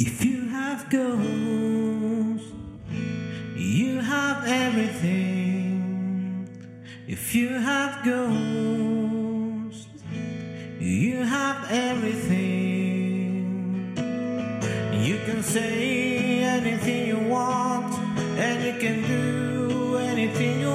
If you have goals, you have everything. If you have goals, you have everything. You can say anything you want, and you can do anything you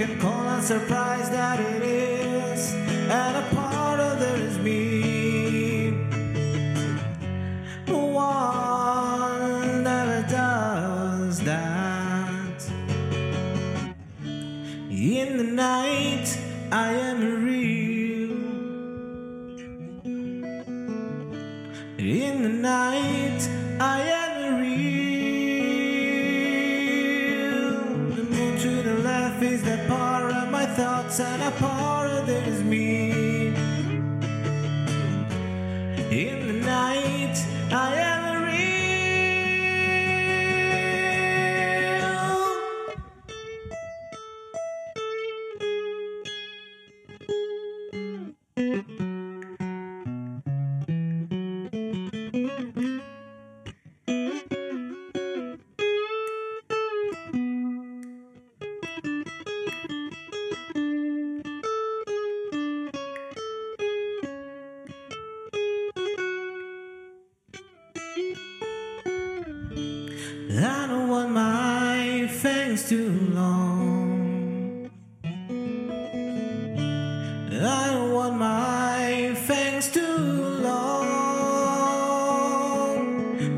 can call and surprise that it is, and a part of there is me. One never does that. In the night, I am real. In the night, I am real. Thoughts, and a part of it is me. In the night, I I don't want my fangs too long. I don't want my fangs too long.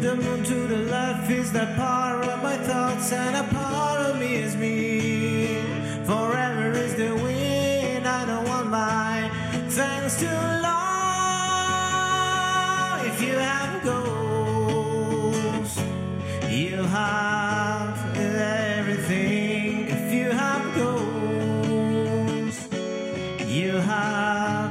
The moon to the left is that part of my thoughts, and a part of me is me. Forever is the wind. I don't want my fangs too long. If you have goals. You have everything if you have goals. You have